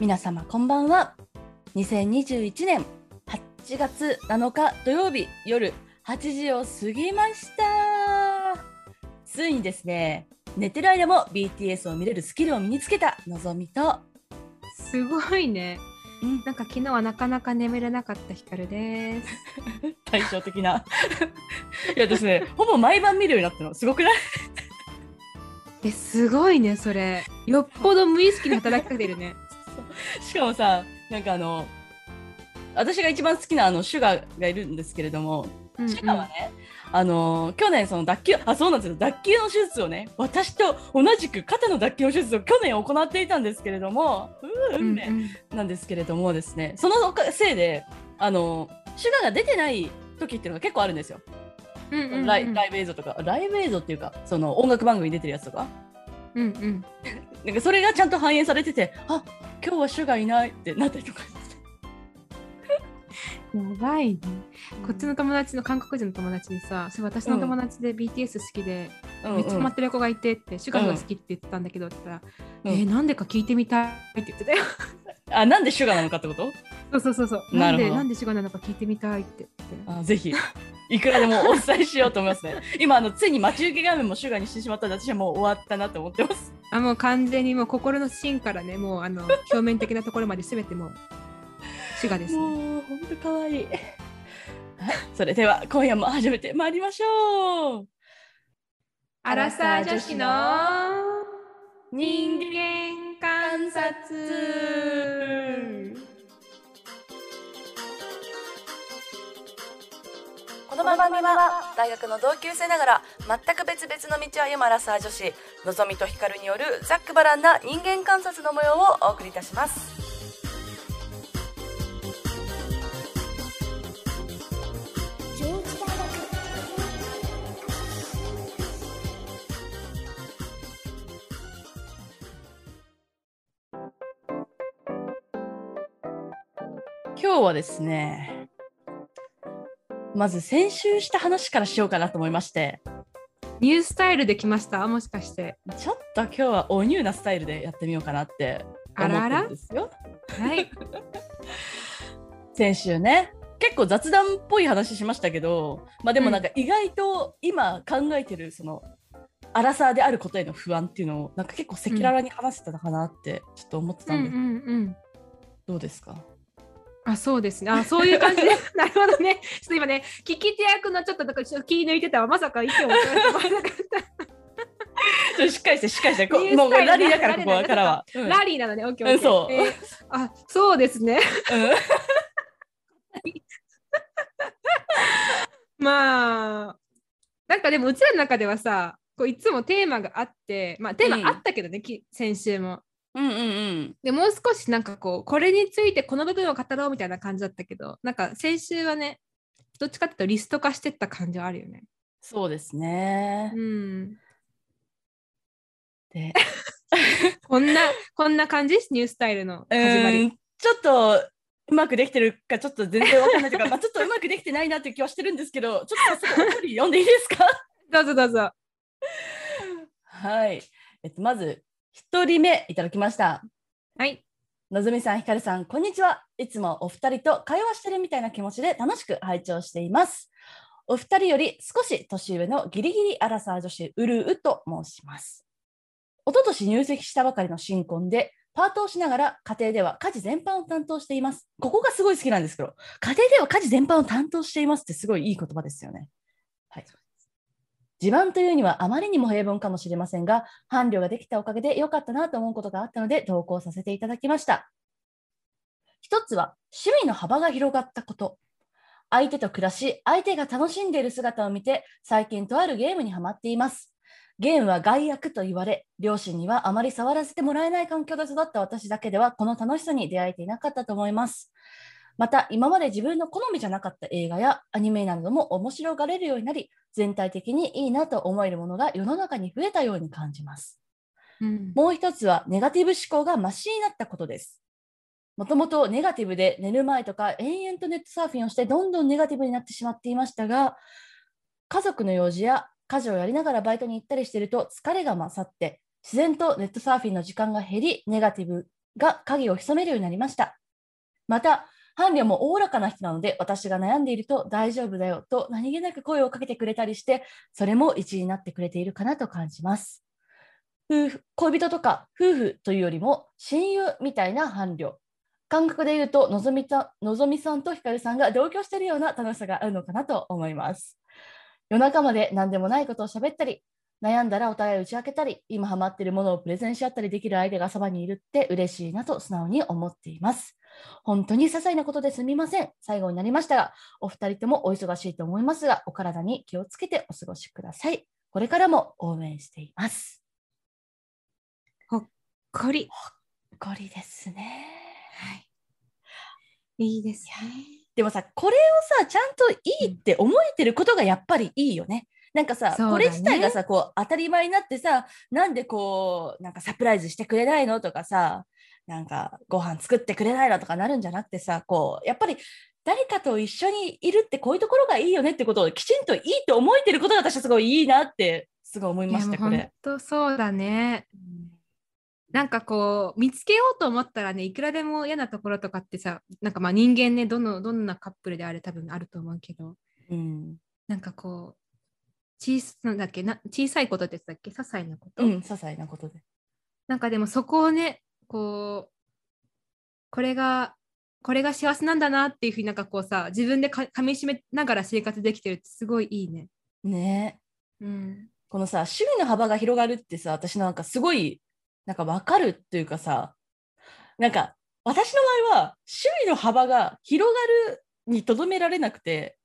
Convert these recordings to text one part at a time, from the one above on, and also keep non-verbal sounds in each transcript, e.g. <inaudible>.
皆様こんばんは2021年8月7日土曜日夜8時を過ぎましたついにですね寝てる間も BTS を見れるスキルを身につけたのぞみと、すごいね。うん、なんか昨日はなかなか眠れなかったヒカルです。<laughs> 対照的ないやですねほぼ毎晩見るようになったのすごくない？え、すごいね、それ。よっぽど無意識に働きかけてるね。しかもさなんかあの私が一番好きなあのシュガーがいるんですけれどもうんうん。シュガーはね、あの去年その脱臼あそうなんですよ。脱臼の手術をね私と同じく肩の脱臼の手術を去年行っていたんですけれども運命うん。なんですけれどもですね。そのせいであのシュガーが出てない時っていうのが結構あるんですよ、うんうんうん。ライライブ映像とか。ライブ映像っていうかその音楽番組に出てるやつとか。うんうん。<laughs> なんかそれがちゃんと反映されててあ今日はシュガーいないってなったりとかやばいね。こっちの友達の韓国人の友達にさ、それ私の友達で BTS 好きで、うんめっちゃハマってる子がいてって、シュガーが好きって言ってたんだけどって言ったら、えーなんでか聞いてみたいって言ってたよ。あなんでシュガーなのかってこと？そうそうそうそう。なんで、なるほどなんでシュガーなのか聞いてみたいって。あぜひいくらでもお伝えしようと思いますね <laughs> 今あのついに待ち受け画面もシュガーにしてしまったので私はもう終わったなと思ってますあもう完全にもう心の芯からねもうあの表面的なところまで全てもう滋賀ですね。もう本当可愛いはいそれでは今夜も始めてまいりましょうアラサー女子の人人間観察。の番組は大学の同級生ながら全く別々の道を歩むアラサー女子のぞみとひかるによるざっくばらんな人間観察の模様をお送りいたします。今日はですねまず先週した話からしようかなと思いまして。ニュースタイルで来ました？もしかして。ちょっと今日はおニューなスタイルでやってみようかなって思ってるんですよ。はい。先週ね。結構雑談っぽい話しましたけどまあでもなんか意外と今考えてるそのアラサーであることへの不安っていうのをなんか結構赤裸々に話せたのかなってちょっと思ってたんで、うんうんうん。どうですか？あそうですね。あそういう感じで。<laughs> なるほどね。ちょっと今ね聞き手役のちょっとなんかちょっと気抜いてたわ。まさか意見を取られてまさかっとしっかりしてしっかりしてこもうラリーだからここからは、うんラリーなのね。オッケー。そうえーあそうですね。うん <laughs> まあなんかでもうちらの中ではさこういつもテーマがあってまあテーマあったけどね、き先週も。うんうんうんでもう少しなんかこうこれについてこの部分を語ろうみたいな感じだったけどなんか先週はねどっちかっていうとリスト化してった感じはあるよね。そうですねう。ん、で <laughs> こんなこんな感じ？ニュースタイルの始まり。ちょっとうまくできてるかちょっと全然わかんないというか、<laughs> まあ、ちょっとうまくできてないなっていう気はしてるんですけどちょっと早速お便り読んでいいですか？<laughs> どうぞどうぞ。はい、えっと、まず一人目いただきました。はい。のぞみさんひかるさんこんにちは。いつもお二人と会話してるみたいな気持ちで楽しく拝聴しています。お二人より少し年上のギリギリアラサー女子うるうと申します。一昨年入籍したばかりの新婚でパートをしながら家庭では家事全般を担当しています。ここがすごい好きなんですけど家庭では家事全般を担当していますってすごいいい言葉ですよね。はい自慢というにはあまりにも平凡かもしれませんが伴侶ができたおかげで良かったなと思うことがあったので投稿させていただきました。一つは趣味の幅が広がったこと。相手と暮らし相手が楽しんでいる姿を見て最近とあるゲームにはまっています。ゲームは害悪と言われ両親にはあまり触らせてもらえない環境で育った私だけではこの楽しさに出会えていなかったと思います。また今まで自分の好みじゃなかった映画やアニメなども面白がれるようになり全体的にいいなと思えるものが世の中に増えたように感じますうんもう一つはネガティブ思考がマシになったことです。もともとネガティブで寝る前とか延々とネットサーフィンをしてどんどんネガティブになってしまっていましたが家族の用事や家事をやりながらバイトに行ったりしていると疲れが勝って自然とネットサーフィンの時間が減りネガティブが影を潜めるようになりました。また、伴侶もおおらかな人なので、私が悩んでいると大丈夫だよと何気なく声をかけてくれたりして、それも一位になってくれているかなと感じます。夫婦恋人とか夫婦というよりも親友みたいな伴侶。感覚で言うとのぞみたのぞみさんとひかるさんが同居しているような楽しさがあるのかなと思います。夜中まで何でもないことを喋ったり、悩んだらお互い打ち明けたり、今ハマっているものをプレゼンし合ったりできる相手がそばにいるって嬉しいなと素直に思っています。本当に些細なことですみません。最後になりましたが、お二人ともお忙しいと思いますが、お体に気をつけてお過ごしください。これからも応援しています。こり。こりですね。はい。いいですね。でもさ、これをさ、ちゃんといいって思えてることがやっぱりいいよね。なんかさ、ねこれ自体がさ、こう当たり前になってさ、なんでこう、なんかサプライズしてくれないのとかさ、なんかご飯作ってくれないのとかなるんじゃなくてさ、こう、やっぱり誰かと一緒にいるってこういうところがいいよねってことをきちんといいって思えてることが私はすごいいいなってすごい思いました、これ。当そうだね。なんかこう見つけようと思ったらねいくらでも嫌なところとかってさなんかまあ人間ねどのどんなカップルであれ多分あると思うけどうん、なんかこう小さなんだっけな小さいことって言ってたっけ？些細なこと、うん、些細なことで。なんかでもそこをねこうこれがこれが幸せなんだなっていうふうになんかこうさ自分でか噛みしめながら生活できてるってすごいいいね。ね。うん、このさ趣味の幅が広がるってさ私なんかすごいなんか分かるっていうかさなんか私の場合は趣味の幅が広がるにとどめられなくて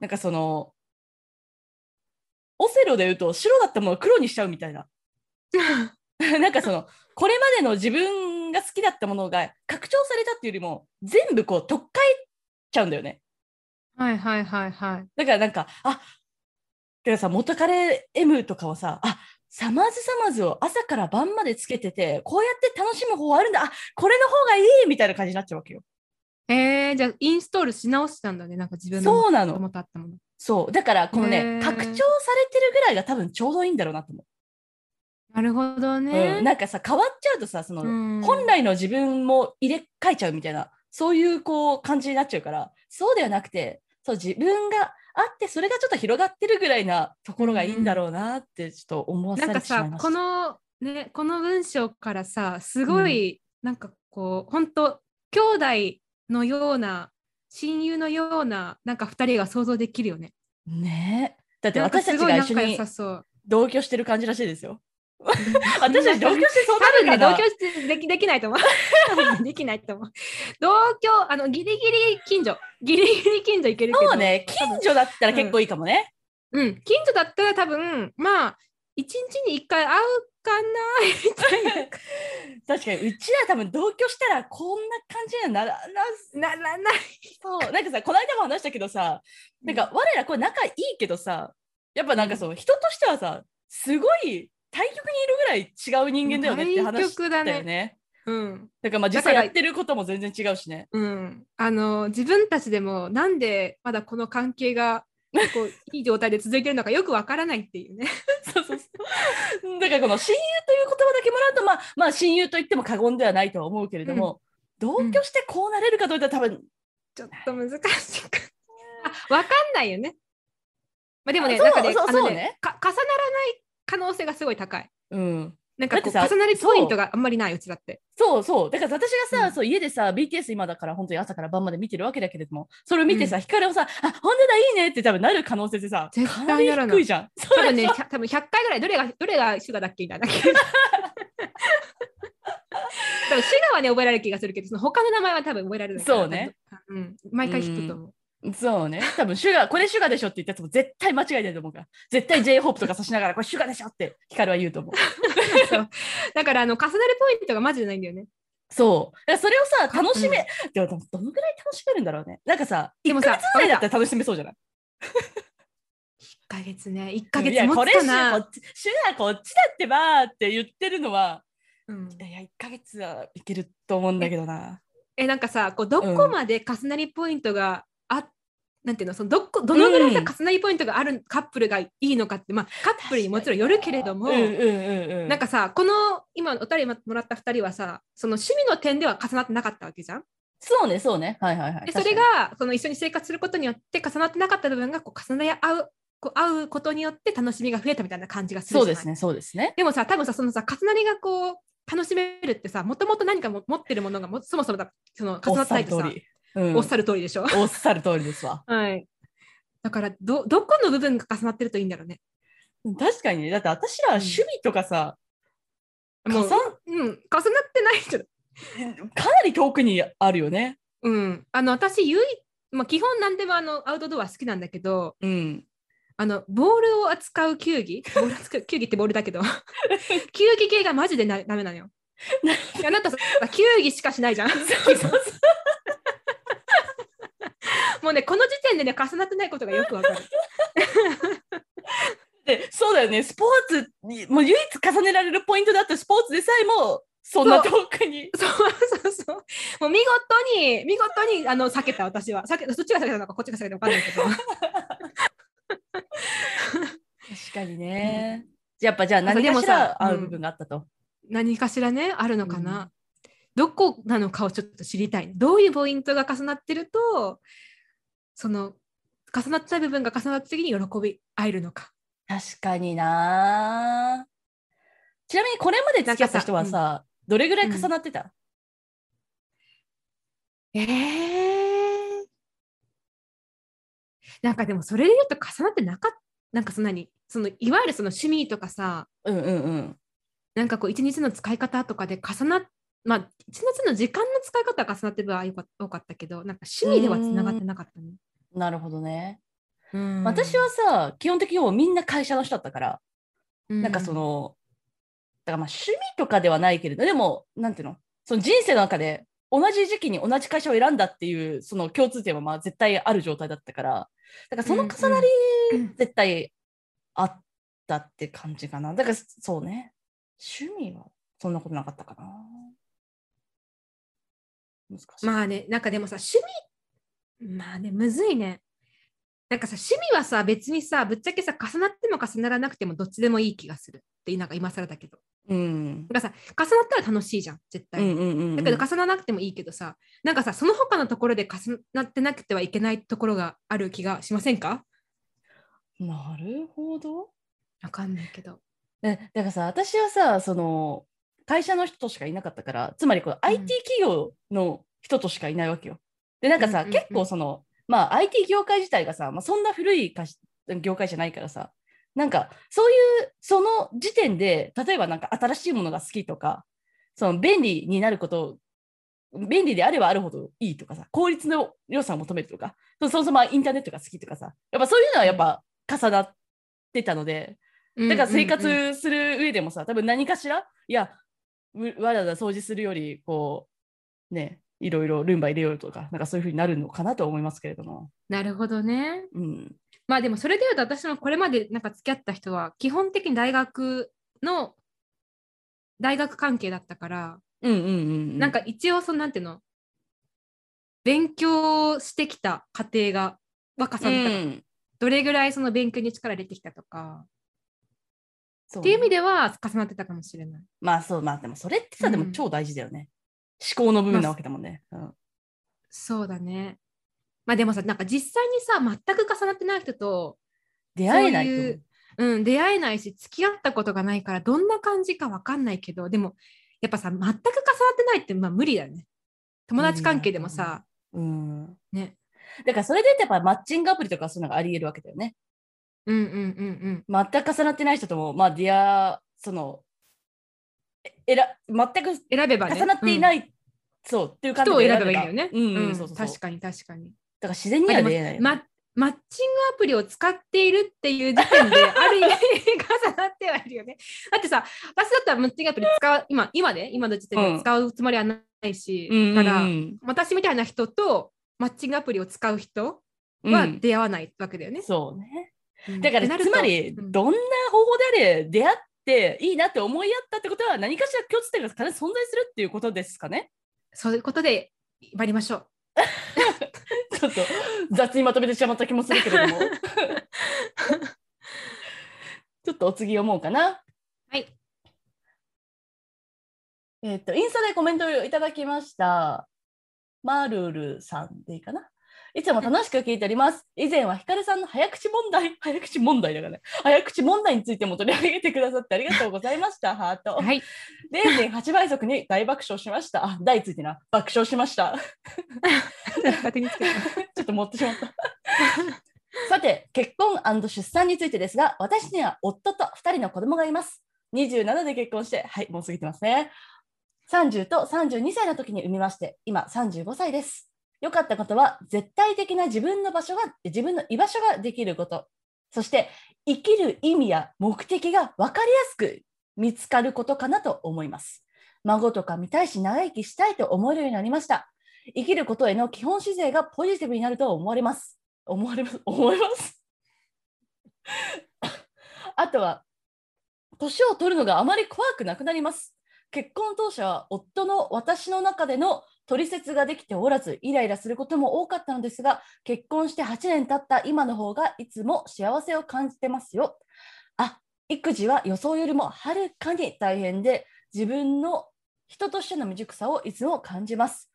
なんかそのオセロで言うと白だったものを黒にしちゃうみたいな <laughs> <laughs> なんかそのこれまでの自分が好きだったものが拡張されたっていうよりも全部こう取っ換えちゃうんだよね。はいはいはいはい。だからなんか、あだからさ、元カレ M とかをさ、あサマーズサマーズを朝から晩までつけてて、こうやって楽しむ方法あるんだ、あこれの方がいいみたいな感じになっちゃうわけよ。えー、じゃあインストールし直したんだねなんか自分のそうなの。元々あったもの。そう。だから、このへね、ー拡張されてるぐらいが多分ちょうどいいんだろうなと思なるほどう。ね。うん、なんかさ、変わっちゃうとさ、その、うん本来の自分も入れ替えちゃうみたいな、そういうこう感じになっちゃうから、そうではなくて、そう自分があって、それがちょっと広がってるぐらいなところがいいんだろうなって、ちょっと思わさなんかれてしまいました。さこのねこの文章からさすごい、なんかこう本当兄弟のような親友のようななんか2人が想像できるよね。ねえ。だってなんか私たちが一緒に。同居してる感じらしいですよ。<laughs> 私私たち同居してそうな多分ね同居してできできないと思う。<laughs> できないと思う。同居あのギリギリ近所ギリギリ近所行けるけど。そうね、近所だったら結構いいかもね。うん近所だったら多分まあ一日に一回会うかなみたいな。確かに、うちら多分同居したらこんな感じにはならなならない。そう。なんかさ、この間も話したけどさ、なんか我らこれ仲いいけどさ、やっぱなんかそう、人としてはさ、すごい対極にいるぐらい違う人間だよねって話だよね。うん。だからまあ実際やってることも全然違うしね。うん、あの自分たちでもなんでまだこの関係がこう <laughs> いい状態で続いてるのかよくわからないっていうね。そうそうそう。だからこの親友という言葉だけもらうと、まあ、まあ親友と言っても過言ではないとは思うけれども、同居してこうなれるかといったら多分、ちょっと難しいか。あわかんないよね。まあ、でもね、なんかねそうあねか重ならない可能性がすごい高い。うん。なんかこう重なりポイントがあんまりないうちだって。そうそう。だから私がさ、うんそう家でさ、BTS 今だから本当に朝から晩まで見てるわけだけれども、それを見てさ、うんヒカルをさ、あ、本当だ、いいねって多分なる可能性ってさ、絶対ならない低いじゃん。そう多分ね、多分100回ぐらいどれがどれがシュガだっけみたいな。<laughs> 多分シュガはね覚えられる気がするけど、その他の名前は多分覚えられないから。そうね。うん、毎回聞くと思う。そうね。多分シュガー、これシュガーでしょって言ったやつも絶対間違いないと思うから。絶対 J−HOPE とかさしながら、これシュガーでしょってヒカルは言うと思う。<laughs> そうだからあの重なるポイントがマジでないんだよね。そう。だからそれをさ、か楽しめ、うんでもどのぐらい楽しめるんだろうね。なんかさ、1でもさヶ月ぐらいだったら楽しめそうじゃない？1ヶ月ね、1ヶ月いや、持これシュ。こっちシュガーこっちだってばーって言ってるのは、うんいや、1ヶ月はいけると思うんだけどな。え、なんかさ、こうどこまで重なりポイントがあ、なんていうのそのどこどのぐらいさうん重なりポイントがあるカップルがいいのかって、まあ、カップルにもちろんよるけれども。なんかさこの今お便りもらった2人はさその趣味の点では重なってなかったわけじゃん？そうね、そうね。はいはいはい。でそれがその一緒に生活することによって重なってなかった部分がこう重なり合うこう合うことによって楽しみが増えたみたいな感じがするそうですね、そうですね。でもさ多分さそのさ重なりがこう楽しめるってさもともと何かも持ってるものがもそもそもだその重なってないとさ。うんおっしゃる通りでしょ。おっしゃる通りですわ。<laughs> はい。だからどどこの部分が重なってるといいんだろうね。確かにね。だって私ら趣味とかさ、もう重なうん、重なってないけど。<laughs> かなり遠くにあるよね。うん。あの私唯一まあ基本何でもあのアウトドア好きなんだけど、うん。あのボールを扱う球技、ボールを扱う <laughs> 球技ってボールだけど、球技系がマジでなダメなのよ。あなたさ球技しかしないじゃん。そうそうそうもうねこの時点でね重なってないことがよくわかる。<laughs> でそうだよね、スポーツに、もう唯一重ねられるポイントだったスポーツでさえも、そんな遠くに。そうそうそう。もう見事に見事にあの避けた私は。避けそっちが避けたのかこっちが避けたのか分かんないけど。確かにね。やっぱじゃあ何でもかしら合う部分があったと。何かしらねあるのかな、うんどこなのかをちょっと知りたいどういうポイントが重なってるとその重なった部分が重なった時に喜び合えるのか。確かにな。ちなみにこれまで付き合った人はさ、どれぐらい重なってた、えー、なんかでもそれで言うと重なってなかったなんかそんなに。そのいわゆるその趣味とかさうん、うんうん。なんかこう一日の使い方とかで重なっまあ一日の時間の使い方は重なってる場合は多かったけどなんか趣味ではつながってなかったね。なるほどね。うん私はさ、基本的にもうみんな会社の人だったから、なんかその、だからまあ趣味とかではないけれど、でも、なんていうの、その人生の中で同じ時期に同じ会社を選んだっていう、その共通点はまあ絶対ある状態だったから、だからその重なり、うん絶対あったって感じかな。だからそうね、趣味はそんなことなかったかな。まあね、なんかでもさ、趣味、まあね、むずいね。なんかさ、趣味はさ、別にさ、ぶっちゃけさ、重なっても重ならなくてもどっちでもいい気がするって、なんか今更だけど。うん。だからさ、重なったら楽しいじゃん、絶対。うんうんうんうん。だけど重ならなくてもいいけどさ、なんかさ、その他のところで重なってなくてはいけないところがある気がしませんか？なるほど。わかんないけど。えだからさ私はさその会社の人としかいなかったからつまりこの IT 企業の人としかいないわけよ。でなんかさ、うんうんうん。結構そのまあ IT 業界自体がさ、まあ、そんな古い業界じゃないからさなんかそういうその時点で例えばなんか新しいものが好きとかその便利になること便利であればあるほどいいとかさ効率の良さを求めるとかそそもそもインターネットが好きとかさやっぱそういうのはやっぱ重なってたので、だから生うんうんうん活する上でもさ、多分何かしら、いや、うわざわざ掃除するより、こう、ね、いろいろルンバ入れようとか、なんかそういうふうになるのかなと思いますけれども。なるほどね。うん。まあでもそれで言うと私もこれまでなんか付き合った人は基本的に大学の大学関係だったから、うんうんうんうん。なんか一応そのなんていうの勉強してきた過程が若さうだから、ん、どれぐらいその勉強に力入れてきたとかっていう意味では重なってたかもしれない。まあそう、まあでもそれってさ、うんでも超大事だよね。思考の部分なわけだもんね。うんそうだね。まあでもさなんか実際にさ全く重なってない人と、出会えないと思う。ん、出会えないし付き合ったことがないからどんな感じか分かんないけどでもやっぱさ全く重なってないってまあ無理だよね。友達関係でもさ、うん。ね。だからそれでやっぱマッチングアプリとかそういうのがあり得るわけだよね。うんうんうんうん。全く重なってない人とも、まあ、出会その、ええら全く選べばね。重なっていない、そうっていう感じで人を選べばいいんだよね。うん、うんうんそうそうそう。確かに確かに。だから自然には出会えない。まマッチングアプリを使っているっていう時点である意味重なってはいるよね。だってさ、私だったらマッチングアプリ使う、今、今ね、今の時点で使うつもりはないし、うんから、私みたいな人とマッチングアプリを使う人はうん出会わないわけだよね。そうね。うんだからつまり、うんどんな方法であれ出会っていいなって思い合ったってことは何かしら共通点が必ず存在するっていうことですかね。そういうことで参りましょう。ちょっと雑にまとめてしまった気もするけれども。ちょっとお次読もうかな。はい。えっ、と、インスタでコメントをいただきました。マルルさんでいいかないつも楽しく聞いております。以前はヒカルさんの早口問題、<laughs> 早口問題だからね。早口問題についても取り上げてくださってありがとうございました。<laughs> ハート。はい。0.8倍速に大爆笑しました。あ、大ついてな。爆笑しました。<laughs> ちょっと持ってしまった。さて、結婚出産についてですが、私には夫と2人の子供がいます。27で結婚して、はい、もう過ぎてますね。30と32歳の時に産みまして、今35歳です。良かったことは、絶対的な自分の場所が、自分の居場所ができること。そして、生きる意味や目的が分かりやすく見つかることかなと思います。孫とか見たいし、長生きしたいと思えるようになりました。生きることへの基本姿勢がポジティブになると思われます。思われます？思います？<laughs> あとは、年を取るのがあまり怖くなくなります。結婚当初は夫の私の中での取説ができておらず、イライラすることも多かったのですが、結婚して8年経った今の方がいつも幸せを感じてますよ。あ、育児は予想よりもはるかに大変で、自分の人としての未熟さをいつも感じます。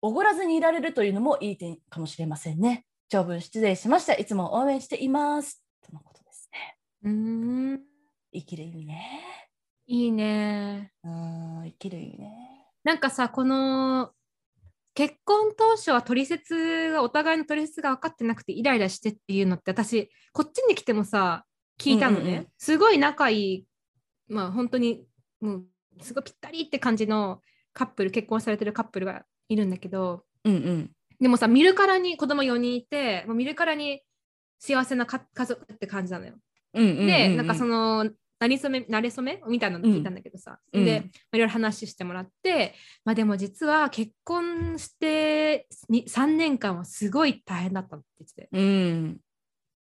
おごらずにいられるというのもいい点かもしれませんね。長文失礼しました。いつも応援しています。とのことですね。うーん。生きる意味ね。いいね。うん、生きる意味ね。なんかさ、この結婚当初は取説がお互いの取説が分かってなくてイライラしてっていうのって私こっちに来てもさ聞いたのね、うんうんうんすごい仲いいまあ本当にもうすごいぴったりって感じのカップル結婚されてるカップルがいるんだけどうんうん。でもさ見るからに子供4人いてもう見るからに幸せなか家族って感じなのよ。で、なんかその、なりそめ、なれそめ？みたいなの聞いたんだけどさ、うん。で、まあいろいろ話してもらって、まあでも実は結婚してに3年間はすごい大変だったって言ってて。うん。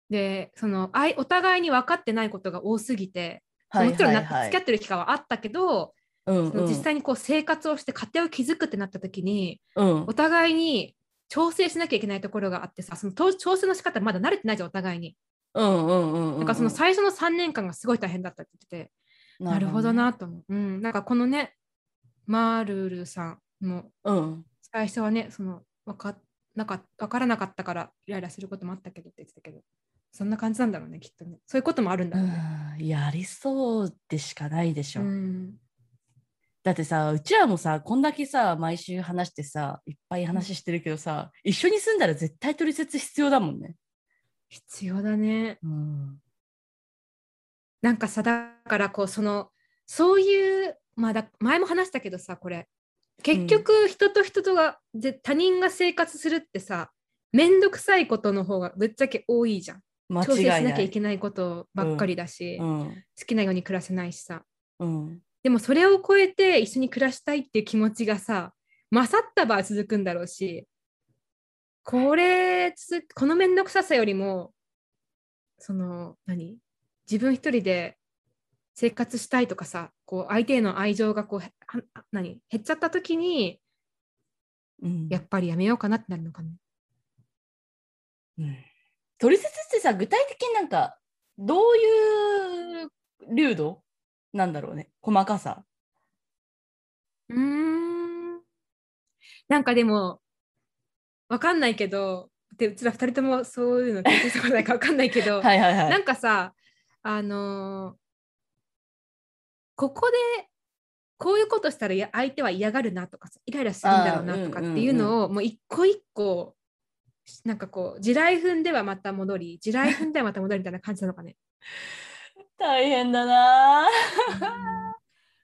で、その、あいお互いに分かってないことが多すぎて、はいもちろん付き合ってる期間はあったけど、実際にこう生活をして家庭を築くってなった時に、うん。お互いに調整しなきゃいけないところがあってさ、そのと調整の仕方まだ慣れてないじゃん、お互いに。うんうんうんうん。なんかその最初の3年間がすごい大変だったって言ってて、なるほどな。と思う。うん、なんかこのね、マールルさんもうん。最初はね、その分かなか分からなかったからイライラすることもあったけどって言ってたけど、そんな感じなんだろうね、きっとね。そういうこともあるんだろうね。うんやりそうでしかないでしょ。うん、だってさ、うちらもさ、こんだけさ、毎週話してさ、いっぱい話してるけどさ、一緒に住んだら絶対取説必要だもんね。必要だね。うん。なんかさ、だからこう、その、そういう、まあだ、前も話したけどさ、これ、結局、人と人とが、で他人が生活するってさ、めんどくさいことの方がぶっちゃけ多いじゃん。調整しな。きゃいけないことばっかりだし、うん。好きなように暮らせないしさ。うん。でもそれを超えて一緒に暮らしたいっていう気持ちがさ、勝った場合続くんだろうし、これつ、このめんどくささよりも、その、何？自分一人で生活したいとかさ、こう相手への愛情がこう、何？減っちゃった時に、うんやっぱりやめようかなってなるのかね。うん取説ってさ、具体的になんか、どういう流度なんだろうね。細かさ。うーん。なんかでも、わかんないけど、でうちら二人ともそういうの経験したことないかわかんないけど、<laughs> はいはいはい。なんかさ、あのーここでこういうことしたらや相手は嫌がるなとかさイライラするんだろうなとかっていうのをもう一個一個なんかこう地雷踏んではまた戻り地雷踏んではまた戻りみたいな感じなのかね。<laughs> 大変だな <laughs>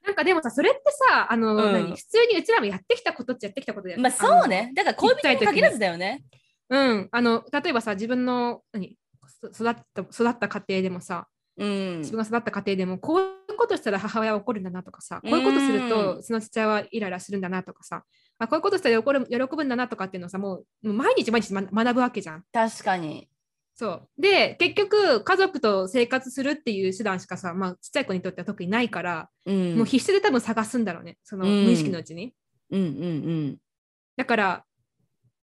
なんかでもさそれってさあの、うん何普通にうちらもやってきたことっちゃやってきたことだよまあそうね。だから恋人に限らずだよね。うん、あの例えばさ自分の何そ育った育った家庭でもさうん自分が育った家庭でもこういうことしたら母親は怒るんだなとかさこういうことするうとその父親はイライラするんだなとかさあこういうことしたら喜る喜ぶんだなとかっていうのをさもうもう毎日毎日ま学ぶわけじゃん。確かに。そうで結局家族と生活するっていう手段しかさ、まあ、ちっちゃい子にとっては特にないから、うん。もう必死で多分探すんだろうねそのうん無意識のうちに。うんうんうん。だから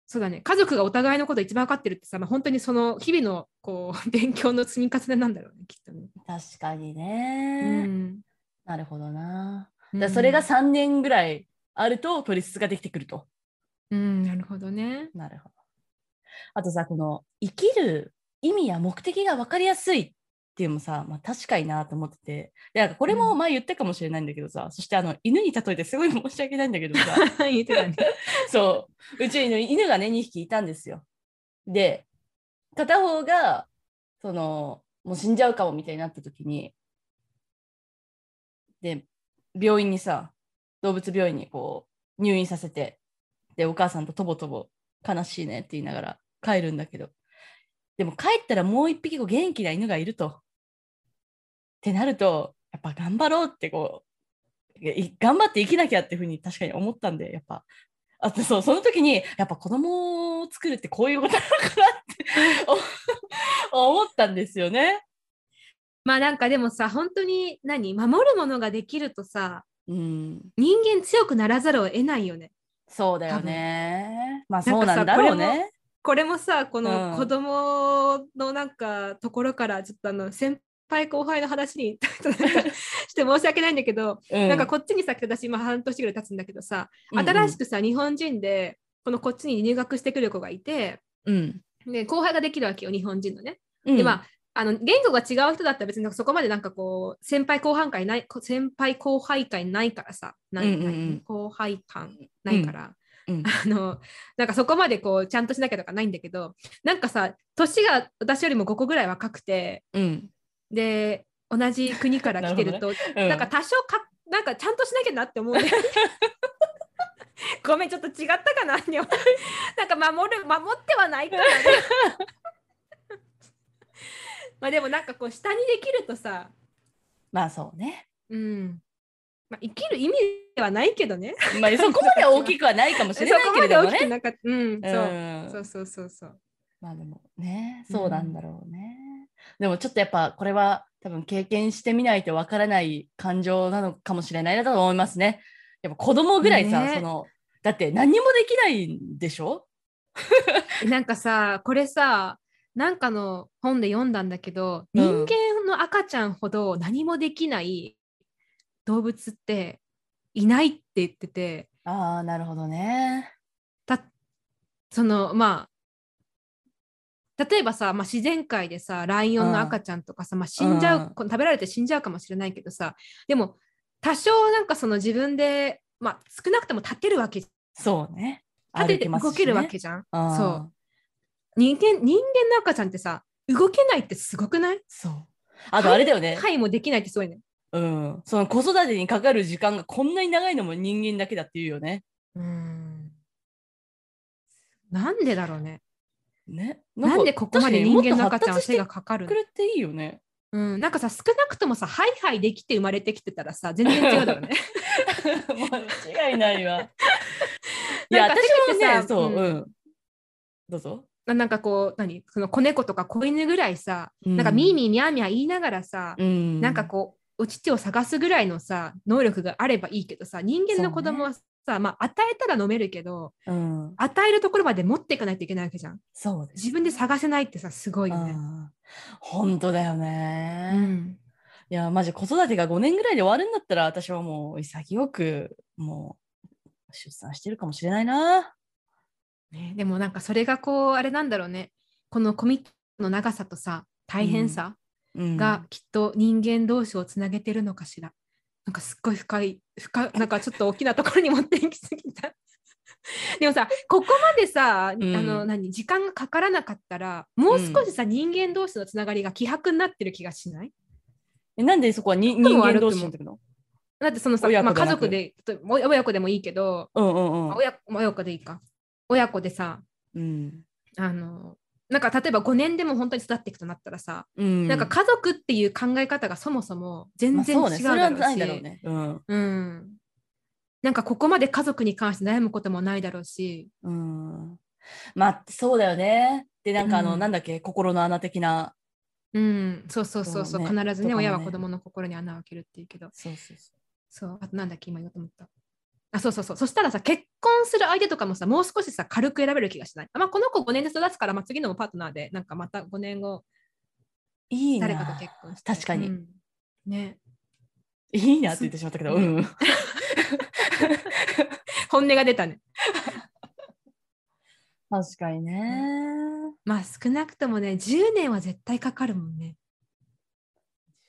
そうだね家族がお互いのこと一番分かってるってさ、まあ、本当にその日々のこう <laughs> 勉強の積み重ねなんだろうねきっとね。確かにうね。んなるほどな。だそれが3年ぐらいあると取説ができてくると。うん、なるほどね。なるほど。あとさ、この生きる意味や目的が分かりやすいっていうのもさ、まあ、確かになと思ってて、でなんかこれも前言ったかもしれないんだけどさ、そしてあの犬に例えてすごい申し訳ないんだけどさ、<laughs> 言ってたね。<laughs> そう、うちの犬がね、2匹いたんですよ。で、片方が、その、もう死んじゃうかもみたいになった時に、で、病院にさ、動物病院にこう、入院させて、で、お母さんととぼとぼ悲しいねって言いながら帰るんだけど、でも帰ったらもう一匹こう元気な犬がいると。ってなると、やっぱ頑張ろうってこう、頑張って生きなきゃっていうふうに確かに思ったんで、やっぱ、あとそう、その時に、やっぱ子供を作るってこういうことなのかなって <laughs> お思ったんですよね。まあなんかでもさ本当に何？守るものができるとさうん、人間強くならざるを得ないよね。そうだよね。まあそうなんだろうね。これもさこうん。の子供のなんかところからちょっとあの先輩後輩の話にして申し訳ないんだけど、うん。なんかこっちにさ私今半年ぐらい経つんだけどさ、うんうん。新しくさ日本人でこのこっちに入学してくる子がいてうん。で後輩ができるわけよ日本人のね。うん。でまああの言語が違う人だったら別にそこまでなんかこう先輩後輩会ないこ先輩後輩会ないからさない、うんうん。後輩感ないから、うん。<laughs> あのなんかそこまでこうちゃんとしなきゃとかないんだけどなんかさ年が私よりも5個ぐらい若くてうん。で同じ国から来てると <laughs> うん。なんか多少かなんかちゃんとしなきゃなって思うね。<laughs> ごめんちょっと違ったかななんか守る守ってはないからねまあでもなんかこう下にできるとさ。まあそうね。うんまあ、生きる意味ではないけどね。まあそこまで大きくはないかもしれないけれどもね。うん、うんそうそうそうそう。まあでもね、そうなんだろうね。でもちょっとやっぱこれは多分経験してみないとわからない感情なのかもしれないなと思いますね。やっぱ子供ぐらいさ、ねそのだって何にもできないんでしょ？<laughs> なんかさ、これさ、なんかの本で読んだんだけど、うん人間の赤ちゃんほど何もできない動物っていないって言ってて、ああ、なるほどね。たそのまあ例えばさ、まあ、自然界でさライオンの赤ちゃんとかさ、まあ、死んじゃう、うん。こ食べられて死んじゃうかもしれないけどさでも多少なんかその自分で、まあ、少なくとも立てるわけそうね。立てて動けるわけじゃん、あーそう。人間人間の赤ちゃんってさ動けないってすごくない？そう。あとあれだよね。はいもできないってすごいねうん。その子育てにかかる時間がこんなに長いのも人間だけだっていうよね。うんなんでだろうねね。なんでここまで人間の赤ちゃんは手がかかかるくれっていいよね。うん、なんかさ少なくともさハイハイできて生まれてきてたらさ全然違うだろうね。<laughs> 間違いないわ。<laughs> いや、私もね、そう、うんうん。どうぞ。ななんかこう何？その子猫とか子犬ぐらいさ、うんなんかミーミーミャーミャー言いながらさ、うんなんかこうお乳を探すぐらいのさ能力があればいいけどさ人間の子供はさ、まあ与えたら飲めるけどうん、与えるところまで持っていかないといけないわけじゃん。そう。自分で探せないってさすごいよね。うん本当だようね。んいや、マジ子育てが5年ぐらいで終わるんだったら、私はもう潔く、もう、出産してるかもしれないな。ね、でもなんかそれがこうあれなんだろうねこのコミットの長さとさ大変さ、うんがきっと人間同士をつなげてるのかしら。なんかすっごい深い、深なんかちょっと大きなところに持っていきすぎた。<laughs> でもさ、ここまでさ、うんあの何時間がかからなかったら、もう少しさ、人間同士のつながりが希薄になってる気がしない？えなんでそこは人間同士になってくの？だってそのさ、まあ、家族で、親子でもいいけど、うんうんうん。親親子でいいか。親子でさ、うんあの、なんか例えば5年でも本当に育っていくとなったらさ、うん、なんか家族っていう考え方がそもそも全まあ然違うそうね、それはだろうし、ないだろうね。うん。うん。なんかここまで家族に関して悩むこともないだろうし、うん。まあ、そうだよね。で、なんかあの、うんなんだっけ、心の穴的な。うん、そうそうそうそう、ね必ずねね親は子供の心に穴を開けるっていうけど、そうそうそそう、あとなんだっけ、今言おうと思った。あそうそうそう。そしたらさ結婚する相手とかもさもう少しさ軽く選べる気がしない？あ、まあ、この子5年で育つから、まあ、次のパートナーでなんかまた5年後いいな。誰かと結婚して。確かに、うん。ね。いいなって言ってしまったけど、ううんん。<laughs> 本音が出たね。確かにね。まあ少なくともね10年は絶対かかるもんね。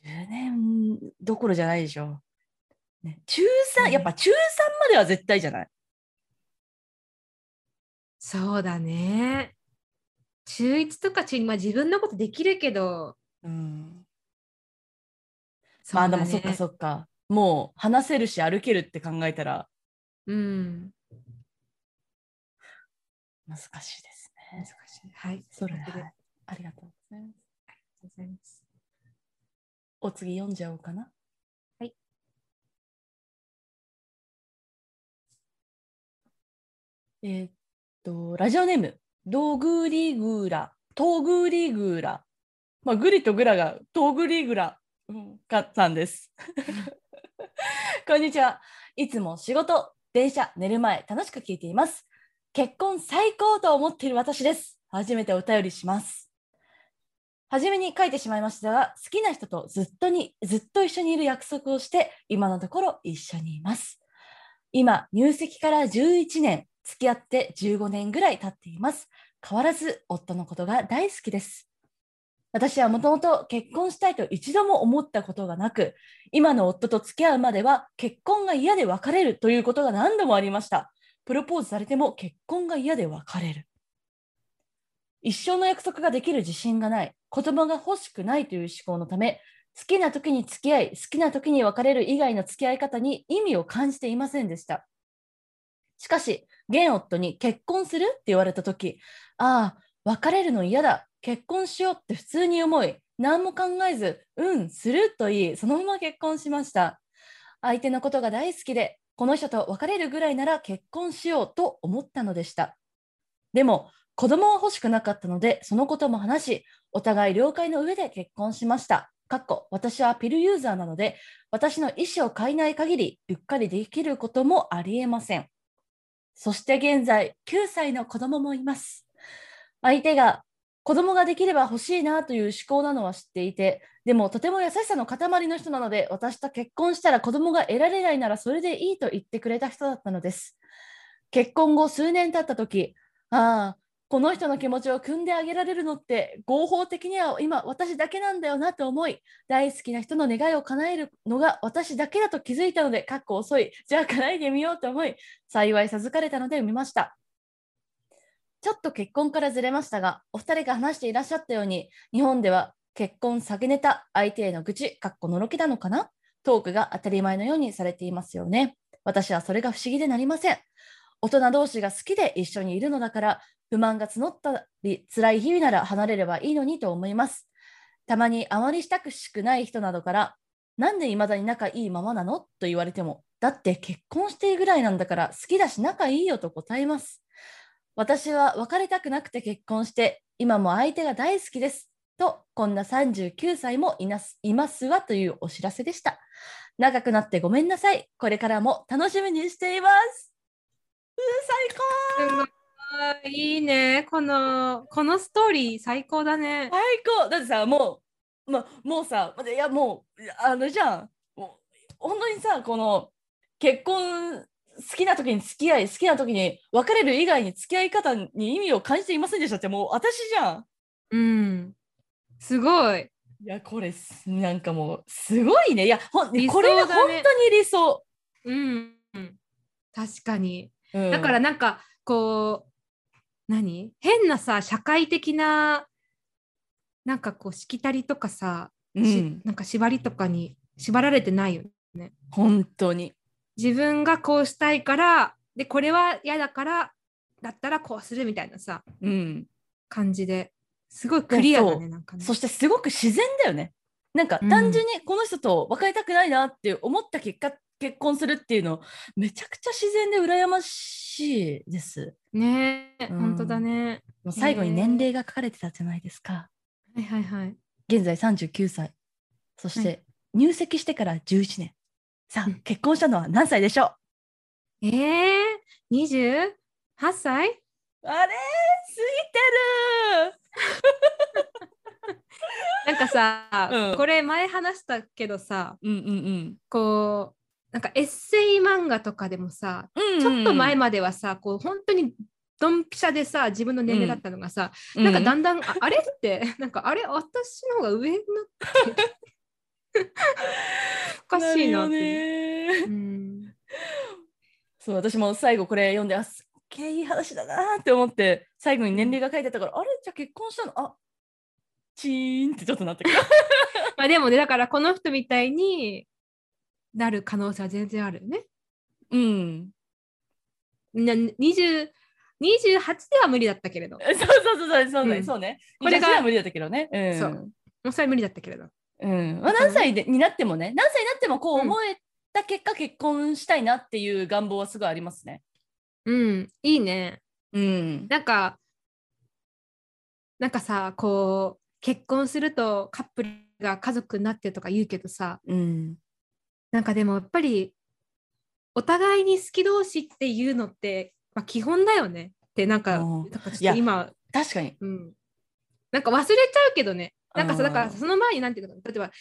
10年どころじゃないでしょ。ね、中3、うんやっぱ中3までは絶対じゃない？そうだね中1とか中2、まあ、自分のことできるけどうん。まあでもそっかそっか。もう話せるし歩けるって考えたらうん難しいです難ね。しいはいそれはいありがとうございます。ありがとうございますお次読んじゃおうかな。えーっと、ラジオネーム、ドグリグラ、トグリグラ。まあ、グリとグラがトグリグラ、うん、かさんです。<laughs> こんにちは。いつも仕事、電車、寝る前、楽しく聞いています。結婚最高と思っている私です。初めてお便りします。初めに書いてしまいましたが、好きな人とずっとにずっと一緒にいる約束をして、今のところ一緒にいます。今、入籍から11年、付き合って15年ぐらい経っています。変わらず夫のことが大好きです。私はもともと結婚したいと一度も思ったことがなく、今の夫と付き合うまでは結婚が嫌で別れるということが何度もありました。プロポーズされても結婚が嫌で別れる。一生の約束ができる自信がない、子供が欲しくないという思考のため、好きな時に付き合い、好きな時に別れる以外の付き合い方に意味を感じていませんでした。しかし、現夫に結婚するって言われた時、ああ、別れるの嫌だ、結婚しようって普通に思い、何も考えず、うん、すると言い、そのまま結婚しました。相手のことが大好きで、この人と別れるぐらいなら結婚しようと思ったのでした。でも、子供は欲しくなかったので、そのことも話し、お互い了解の上で結婚しました。かっこ私はピルユーザーなので、私の意思を変えない限り、うっかりできることもありえません。そして現在、9歳の子供もいます。相手が子供ができれば欲しいなという思考なのは知っていて、でもとても優しさの塊の人なので、私と結婚したら子供が得られないならそれでいいと言ってくれた人だったのです。結婚後数年経った時、ああ、この人の気持ちを汲んであげられるのって合法的には今私だけなんだよなと思い大好きな人の願いを叶えるのが私だけだと気づいたのでかっこ遅い。じゃあ叶えてみようと思い幸い授かれたので産みました。ちょっと結婚からずれましたがお二人が話していらっしゃったように日本では結婚下げネタ相手への愚痴かっこのろけなのかな？トークが当たり前のようにされていますよね。私はそれが不思議でなりません。大人同士が好きで一緒にいるのだから不満が募ったり辛い日々なら離れればいいのにと思います。たまにあまりしたくしくない人などからなんで未だに仲いいままなの？と言われてもだって結婚しているぐらいなんだから好きだし仲いいよと答えます。私は別れたくなくて結婚して今も相手が大好きです。とこんな39歳もいますいますわというお知らせでした。長くなってごめんなさい。これからも楽しみにしています。うー最高いいいね。この、このストーリー最高だね。最高だってさもう、ま、もうさいやもうあのじゃんもう本当にさこの結婚好きな時に付き合い好きな時に別れる以外に付き合い方に意味を感じていませんでしたってもう私じゃんうん。すごい。いやこれすなんかもうすごいねいやほん理想これがだね本当に理想、うん。確かに。うんだからなんか、こう、何？変なさ、社会的な、なんかこう、しきたりとかさ、うしんなんか縛りとかに縛られてないよね。本当に。自分がこうしたいから、で、これは嫌だから、だったらこうするみたいなさ、うん。感じで。すごいクリアだね、なんかね。そしてすごく自然だよね。なんかうん。単純にこの人と別れたくないなって思った結果、結婚するっていうのめちゃくちゃ自然で羨ましいです。ねえ、うん本当だね。もう最後に年齢が書かれてたじゃないですか。はいはいはい。現在39歳。そしはて入籍してから11年。さあうん結婚したのは何歳でしょえー、28歳？あれ <laughs> なんかさ、うんこれ前話したけどさ過ぎてるうんうんこうなんかエッセイ漫画とかでもさ、うん。ちょっと前まではさこう本当にドンピシャでさ自分の年齢だったのがさ、なんかだんだん、ああれって？<laughs> なんかあれ？私の方が上になってる <laughs> おかしいなっていう。ん。そう私も最後これ読んであすっげえいい話だなって思って最後に年齢が書いてあったから、あれ？じゃあ結婚したの？あチーンってちょっとなってきた。<laughs> まあでもねだからこの人みたいになる可能性は全然あるよね。うん。な20 28では無理だったけれど、<laughs> そうそうそうそうそうね、うんそうね。これが無理だったけどね。うん。そうもうそれは無理だったけれど。うん。まあ、何歳でになってもね、何歳になってもこう思えた結果、結婚したいなっていう願望はすごいありますね。うん、いいね。うん。なんか、なんかさ、こう、結婚するとカップルが家族になってとか言うけどさ、うん。なんかでもやっぱり、お互いに好き同士っていうのって、まあ、基本だよね。って、なんか、今、確かに。うん、なんか忘れちゃうけどね、なんかさ、うんだからその前になんていうの例えば、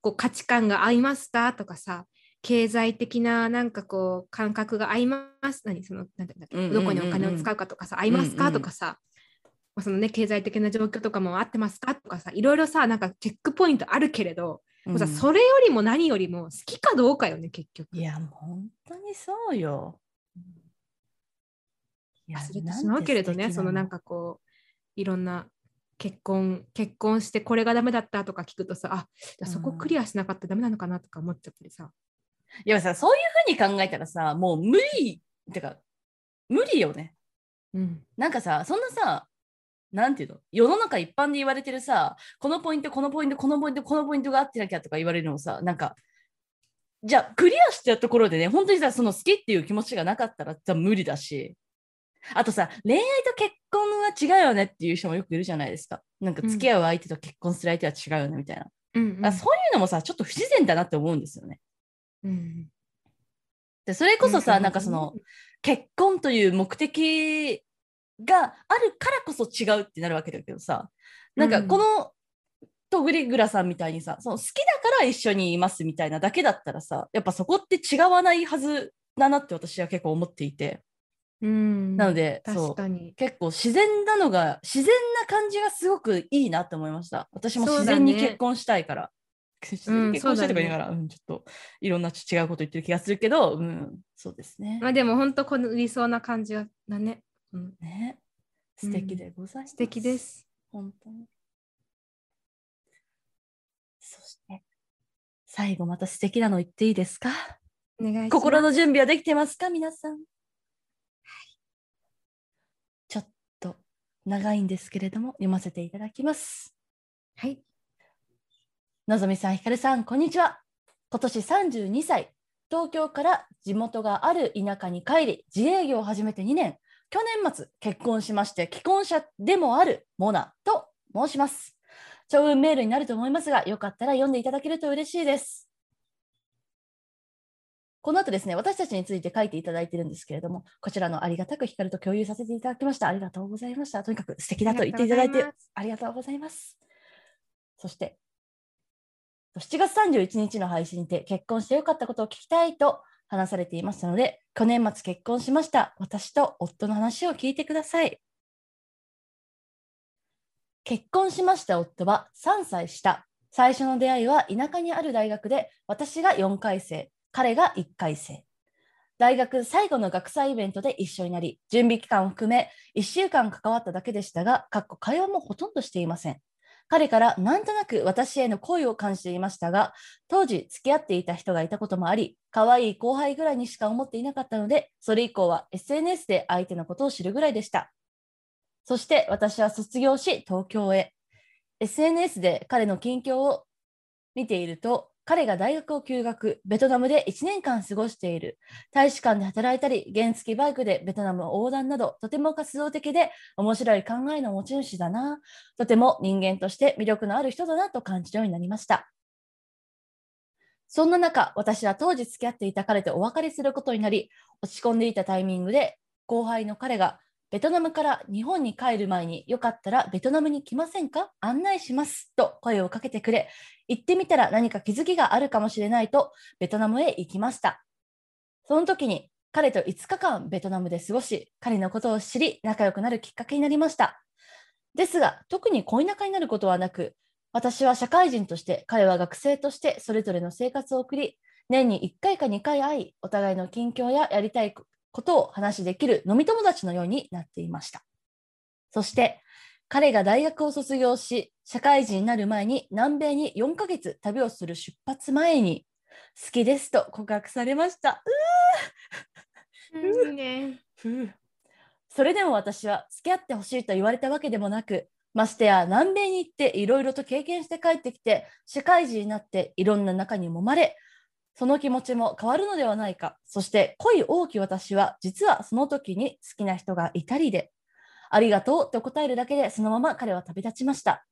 こう価値観が合いますかとかさ、経済的ななんかこう感覚が合います。何？そのなんていうんだっけ？うんうんうんうん。どこにお金を使うかとかさ合いますかとかさ、まあそのね経済的な状況とかも合ってますかとかさいろいろさなんかチェックポイントあるけれど、もうさうんそれよりも何よりも好きかどうかよね結局いや、もう本当にそうよ。忘れてしまうけれどねそのなんか。かこういろんな結婚結婚してこれがダメだったとか聞くとさあじゃあそこクリアしなかったらダメなのかなとか思っちゃったりさ、いやさ、そういうふうに考えたらさ、もう無理、てか、無理よね。うんなんかさ、そんなさ、なんていうの？世の中一般で言われてるさ、このポイント、このポイント、このポイント、このポイントがあってなきゃとか言われるのをさ、なんか、じゃあクリアしたところでね、本当にさ、その好きっていう気持ちがなかったらさ、無理だし、あとさ、恋愛と結婚は違うよねっていう人もよくいるじゃないですか。なんか付き合う相手と結婚する相手は違うよねみたいな。うんあそういうのもさ、ちょっと不自然だなって思うんですよね。うんでそれこそさ、うんなんかその、結婚という目的があるからこそ違うってなるわけだけどさ。なんかうん。このとぐりぐらさんみたいにさその好きだから一緒にいますみたいなだけだったらさやっぱそこって違わないはずだなって私は結構思っていて。うん。なのでそう。確かに。結構自然なのが自然な感じがすごくいいなって思いました。私も自然に結婚したいから。自然に結婚したいとか言いなそうがら、うん、ちょっといろんな違うこと言ってる気がするけど、うん、そうですね。まあでも本当この理想な感じだね、うん、ね、素敵でございます。素敵で。す本当に。そして、最後また素敵なの言っていいですか？お願いします心の準備はできてますか？皆さん。ちょっと長いんですけれども、読ませていただきます。はいのぞみさん、ひかるさん、こんにちは。今年32歳、東京から地元がある田舎に帰り、自営業を始めて2年、去年末結婚しまして、既婚者でもあるモナと申します。長文メールになると思いますが、よかったら読んでいただけると嬉しいです。この後ですね、私たちについて書いていただいているんですけれども、こちらのありがたく光と共有させていただきました。ありがとうございました。とにかく素敵だと言っていただいてありがとうございます。そして、7月31日の配信で結婚してよかったことを聞きたいと話されていましたので、去年末結婚しました。私と夫の話を聞いてください。結婚しました夫は3歳下。最初の出会いは田舎にある大学で、私が4回生、彼が1回生。大学最後の学祭イベントで一緒になり、準備期間を含め1週間関わっただけでしたが、かっこ会話もほとんどしていません。彼からなんとなく私への恋を感じていましたが、当時付き合っていた人がいたこともあり、可愛い後輩ぐらいにしか思っていなかったので、それ以降は SNS で相手のことを知るぐらいでした。そして私は卒業し、東京へ。SNS で彼の近況を見ていると、彼が大学を休学、ベトナムで1年間過ごしている。大使館で働いたり、原付バイクでベトナム横断など、とても活動的で面白い考えの持ち主だな。とても人間として魅力のある人だなと感じるようになりました。そんな中、私は当時付き合っていた彼とお別れすることになり、落ち込んでいたタイミングで、後輩の彼がベトナムから日本に帰る前によかったらベトナムに来ませんか？案内しますと声をかけてくれ、行ってみたら何か気づきがあるかもしれないとベトナムへ行きました。その時に彼と5日間ベトナムで過ごし、彼のことを知り仲良くなるきっかけになりました。ですが、特に恋仲になることはなく、私は社会人として、彼は学生としてそれぞれの生活を送り、年に1回か2回会い、お互いの近況ややりたいことを話しできる飲み友達のようになっていました。そして、彼が大学を卒業し、社会人になる前に南米に4ヶ月旅をする出発前に、好きですと告白されました。いいね。それでも私は付き合ってほしいと言われたわけでもなく、ましてや南米に行っていろいろと経験して帰ってきて、社会人になっていろんな中に揉まれ、その気持ちも変わるのではないか。そして恋多き私は実はその時に好きな人がいたりで、ありがとうと答えるだけでそのまま彼は旅立ちました。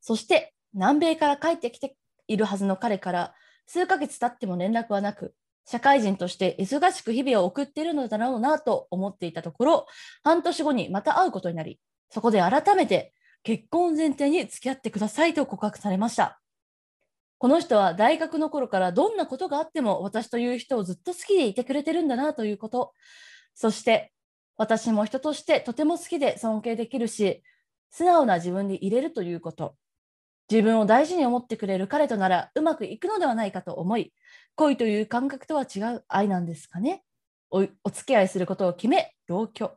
そして南米から帰ってきているはずの彼から数ヶ月経っても連絡はなく、社会人として忙しく日々を送っているのだろうなと思っていたところ、半年後にまた会うことになり、そこで改めて結婚前提に付き合ってくださいと告白されました。この人は大学の頃からどんなことがあっても私という人をずっと好きでいてくれてるんだなということ、そして私も人としてとても好きで尊敬できるし、素直な自分でいれるということ、自分を大事に思ってくれる彼とならうまくいくのではないかと思い、恋という感覚とは違う愛なんですかね。おお付き合いすることを決め、同居。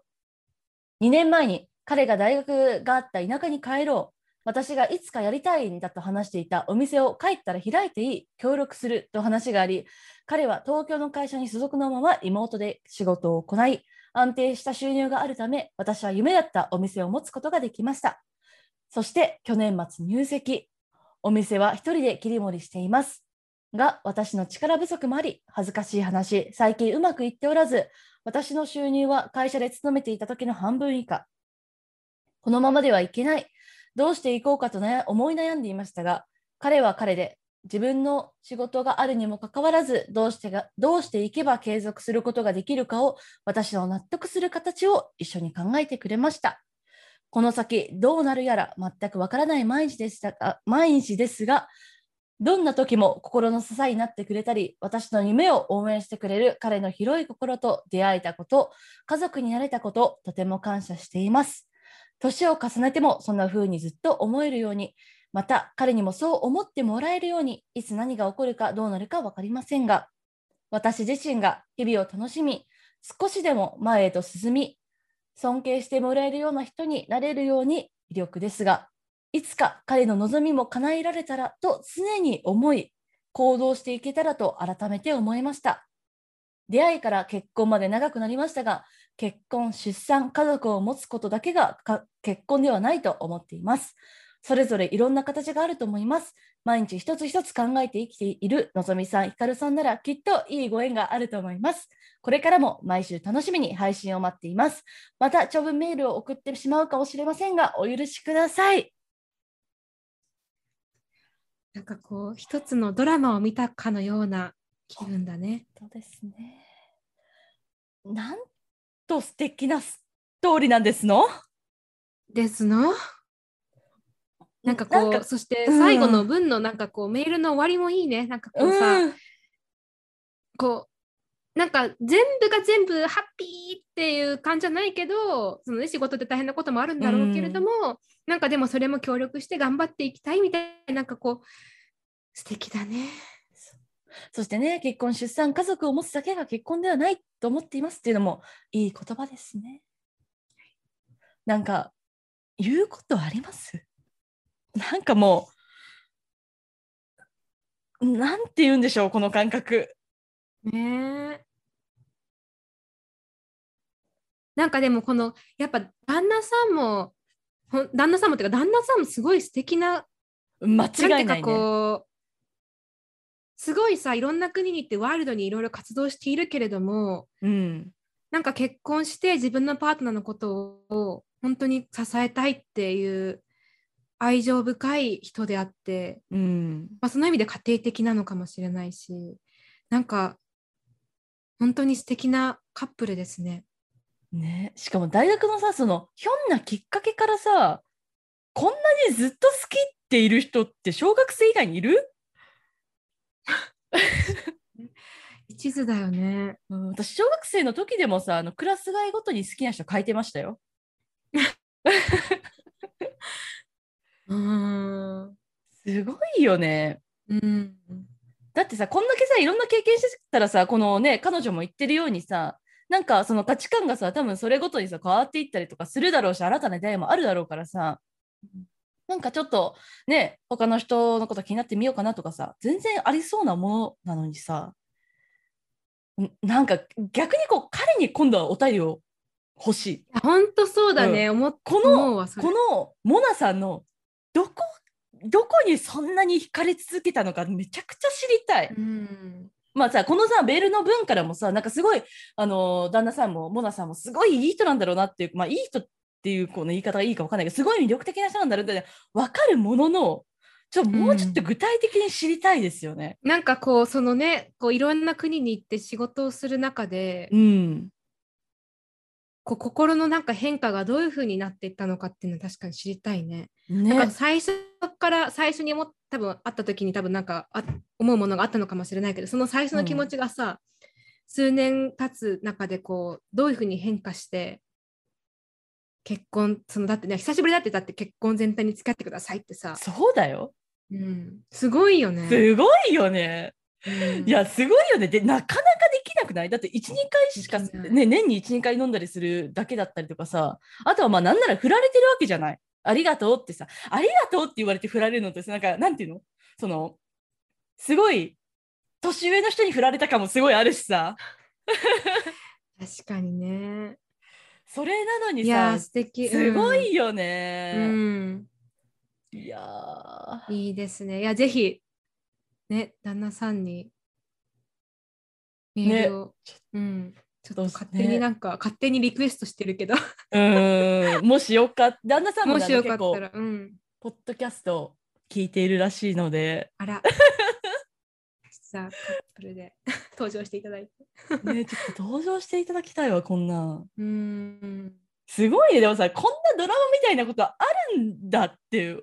2年前に彼が大学があった田舎に帰ろう。私がいつかやりたいんだと話していたお店を帰ったら開いていい、協力すると話があり、彼は東京の会社に所属のままリモートで仕事を行い、安定した収入があるため、私は夢だったお店を持つことができました。そして去年末入籍。お店は一人で切り盛りしています。が、私の力不足もあり、恥ずかしい話、最近うまくいっておらず、私の収入は会社で勤めていた時の半分以下。このままではいけない。どうしていこうかと思い悩んでいましたが、彼は彼で、自分の仕事があるにもかかわらず、どうしてがどうしていけば継続することができるかを、私の納得する形を一緒に考えてくれました。この先どうなるやら全くわからない毎日でしたが毎日ですが、どんな時も心の支えになってくれたり、私の夢を応援してくれる彼の広い心と出会えたこと、家族になれたこと、とても感謝しています。年を重ねてもそんな風にずっと思えるように、また彼にもそう思ってもらえるように、いつ何が起こるかどうなるか分かりませんが、私自身が日々を楽しみ、少しでも前へと進み、尊敬してもらえるような人になれるように微力ですが、いつか彼の望みも叶えられたらと常に思い、行動していけたらと改めて思いました。出会いから結婚まで長くなりましたが、結婚、出産、家族を持つことだけが結婚ではないと思っています。それぞれいろんな形があると思います。毎日一つ一つ考えて生きているのぞみさん、ひかるさんならきっといいご縁があると思います。これからも毎週楽しみに配信を待っています。また長文メールを送ってしまうかもしれませんが、お許しください。なんかこう一つのドラマを見たかのような気分だね。そうですね。なんと素敵なストーリーなんですの？ですの？なんかこうそして最後の文のなんかこう、メールの終わりもいいね。なんかこうさ、うんこうなんか全部が全部ハッピーっていう感じじゃないけどその、ね、仕事で大変なこともあるんだろうけれども、なんかでもそれも協力して頑張っていきたいみたいななんかこう素敵だね。そしてね、結婚、出産、家族を持つだけが結婚ではないと思っていますっていうのもいい言葉ですね。なんか、言うことあります？なんかもう、なんて言うんでしょう、この感覚。ねえ。なんかでもこのやっぱ旦那さんも旦那さんもっていうか旦那さんもすごい素敵な間違いなんてかないいうね。こうすごいさいろんな国に行ってワイルドにいろいろ活動しているけれどもうん。なんか結婚して自分のパートナーのことを本当に支えたいっていう愛情深い人であって、うん。まあ、その意味で家庭的なのかもしれないしなんか本当に素敵なカップルですね。ね、しかも大学のさそのひょんなきっかけからさこんなにずっと好きっている人って小学生以外にいる、一途だよね。うん、私小学生の時でもさあのクラス替えごとに好きな人書いてましたよ。うーん。すごいよね。うん。だってさこんだけさいろんな経験してたらさこのね彼女も言ってるようにさなんかその価値観がさ多分それごとにさ変わっていったりとかするだろうし新たな出会いもあるだろうからさなんかちょっとね他の人のこと気になってみようかなとかさ全然ありそうなものなのにさんなんか逆にこう彼に今度はお便りを欲しい本当そうだね。思っこの思うわそれこのモナさんのどこどこにそんなに惹かれ続けたのかめちゃくちゃ知りたい。うん。まあさこのさメールの文からもさなんかすごいあの旦那さんもモナさんもすごいいい人なんだろうなっていうまあいい人っていうこの言い方がいいか分かんないけどすごい魅力的な人なんだろうって分かるもののちょもうちょっと具体的に知りたいですよね。なんかこうそのねこういろんな国に行って仕事をする中で、うん、こう心のなんか変化がどういうふうになっていったのかっていうのは確かに知りたいね。なんねか最初から最初に思っ多分会った時に多分なんかあ思うものがあったのかもしれないけどその最初の気持ちがさ、数年経つ中でこうどういうふうに変化して結婚そのだってね久しぶりだってだって結婚全体に付き合ってくださいってさ、そうだよ。うん、すごいよね。すごいよね。うん。いやすごいよね。でなかなかできなくない？だって12回しか、ね、年に12回飲んだりするだけだったりとかさ。あとはまあなんなら振られてるわけじゃない。ありがとうってさ。ありがとうって言われて振られるのってさなんかなんていうの？そのすごい年上の人に振られたかもすごいあるしさ。<laughs> 確かにね。それなのにいやーさ素敵。すごいようん、うね、ん。いやー。いいですね。いやぜひね旦那さんにメールを、うん、ちょっと勝手になんか、勝手にリクエストしてるけど、うーん。もしよかった <laughs> 旦那さんも,、ね、もしよかったら、うん、ポッドキャスト聞いているらしいので。あら。実はカップルで登場していただいて。ねちょっと登場していただきたいわこんなんうん。すごいねでもさこんなドラマみたいなことあるんだって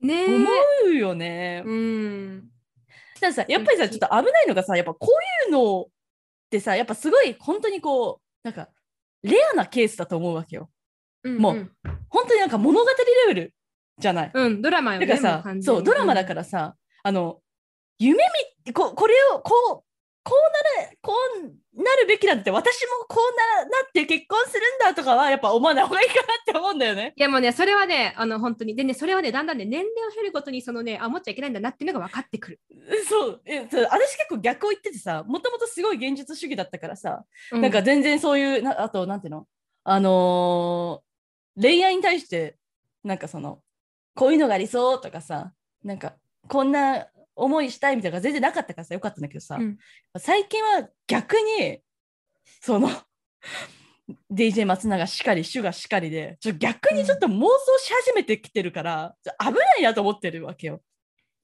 ねえ。思うよね。うん。たださやっぱりさちょっと危ないのがさやっぱこういうのってさやっぱすごい本当にこうなんかレアなケースだと思うわけよ。うんもう本当になんか物語レベルじゃない。うん、ドラマよね。だからさそうドラマだからさ、あの夢見ここれをこうこうなるこうなるべきなんだって私もこうななって結婚するんだとかはやっぱ思わない方がいいかなって思うんだよね。いやもうね、それはね、あの本当に。でね、それはね、だんだんね、年齢を経るごとに、そのね、あ、思っちゃいけないんだなっていうのが分かってくる。そうえそう私結構逆を言っててさもともとすごい現実主義だったからさ、うなんか、全然そういうなあとなんていうの？あのー恋愛に対してなんかそのこういうのが理想とかさなんかこんな思いしたいみたいなのが全然なかったからさよかったんだけどさ、うん。最近は逆にその <laughs> DJ 松永しかりシュガしかりでちょ逆にちょっと妄想し始めてきてるから、ちょ危ないなと思ってるわけよ。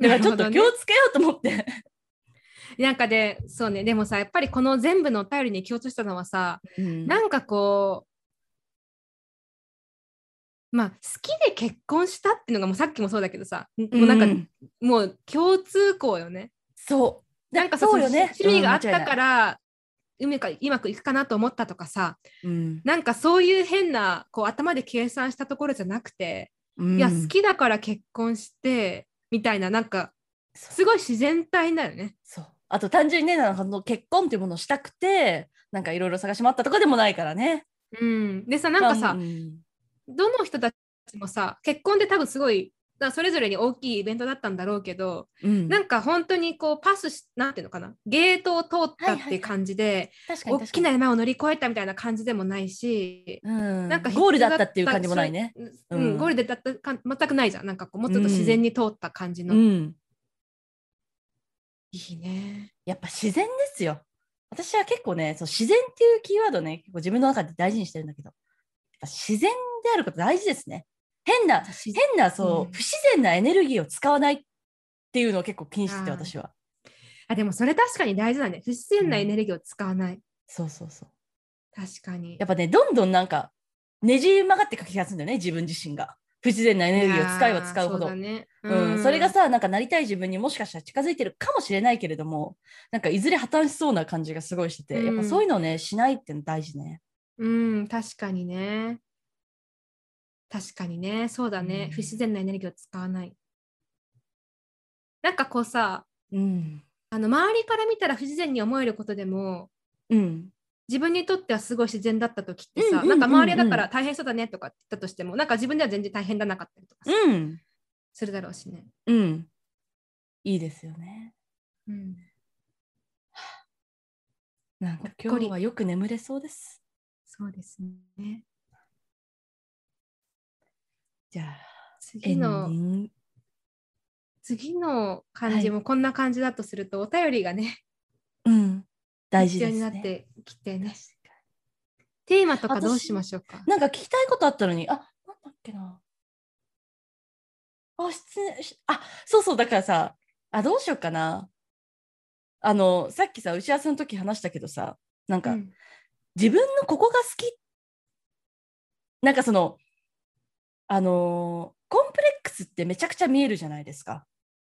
だからちょっと気をつけようと思って。<laughs> なんかで、そうね、でもさ、やっぱりこの全部のお便りに共通したのはさ、うん。なんかこう、まあ、好きで結婚したっていうのがもうさっきもそうだけどさ、もうなんか、うんもう共通項よね。そう。なんかさそうよね。趣味があったうんから、うまくうまくいくかなと思ったとかさ、うんなんかそういう変なこう頭で計算したところじゃなくて、うんいや好きだから結婚してみたいななんかすごい自然体だよね。そうあと単純にねなんかその結婚っていうものをしたくてなんかいろいろ探し回ったとかでもないからね。うん、でさなんかさ、うんどの人たちもさ結婚って多分すごいだそれぞれに大きいイベントだったんだろうけど、うん。なんか本当にこうパスしなんていうのかなゲートを通ったっていう感じで、大確かに確かに。きな山を乗り越えたみたいな感じでもないし、うん、なんかゴールだったっていう感じもないね。うん、うん。ゴールでだったか全くないじゃん。なんかこうもうちょっと自然に通った感じの、うん、いいね。やっぱ自然ですよ。私は結構ねそう自然っていうキーワードね結構自分の中で大事にしてるんだけど。自然であること大事ですね。変な私変なそう、うん不自然なエネルギーを使わないっていうのを結構気にしてて私は。あでもそれ確かに大事だね。不自然なエネルギーを使わない。そうそうそう。確かにや。っぱねどんどんなんかねじ曲がってく気がするんだよね自分自身が。不自然なエネルギーを使えば使うほど。そうん、それがさなんかなりたい自分にもしかしたら近づいてるかもしれないけれどもなんかいずれ破綻しそうな感じがすごいしてて、うんやっぱそういうのをねしないっての大事ね。うん、確かにね。確かにね。そうだね。うん不自然なエネルギーを使わない。なんかこうさ、うんあの周りから見たら不自然に思えることでも、うん自分にとってはすごい自然だった時ってさ、うんうんうんうんなんか周りはだから大変そうだねとかって言ったとしても、なんか自分では全然大変だなかったりとかさうんするだろうしね。うんいいですよね。うん、なんか今日はよく眠れそうです。そうですね。じゃあ次の次の感じもこんな感じだとすると、お便りがね、うん大事ですね。になってきてね。テーマとかどうしましょうか？なんか聞きたいことあったのに、あ、なんだっけな。あ、失礼し、あ、そうそう、だからさ、あ、どうしようかな。あの、さっきさ、打ち合わせの時話したけどさ、なんか、うん自分のここが好き。なんかその、あのーコンプレックスってめちゃくちゃ見えるじゃないですか。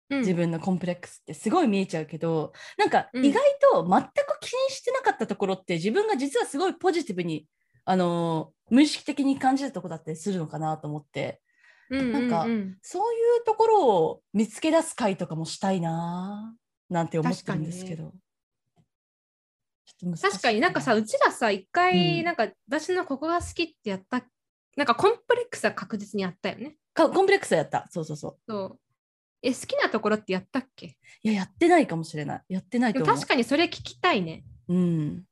うん。自分のコンプレックスってすごい見えちゃうけど、なんかうん。意外と全く気にしてなかったところって自分が実はすごいポジティブに、あのー無意識的に感じたところだったりするのかなと思って。うんなんかうん。うんそういうところを見つけ出す回とかもしたいななんて思ってるんですけど、確かにな。んかさうちらさ一回うん。なんか私のここが好きってやったなんかコンプレックスは確実にあったよね。かコンプレックスはやった。そうそうそう。そう。え好きなところってやったっけ？いややってないかもしれない。やってないと思確かにそれ聞きたいね。うん、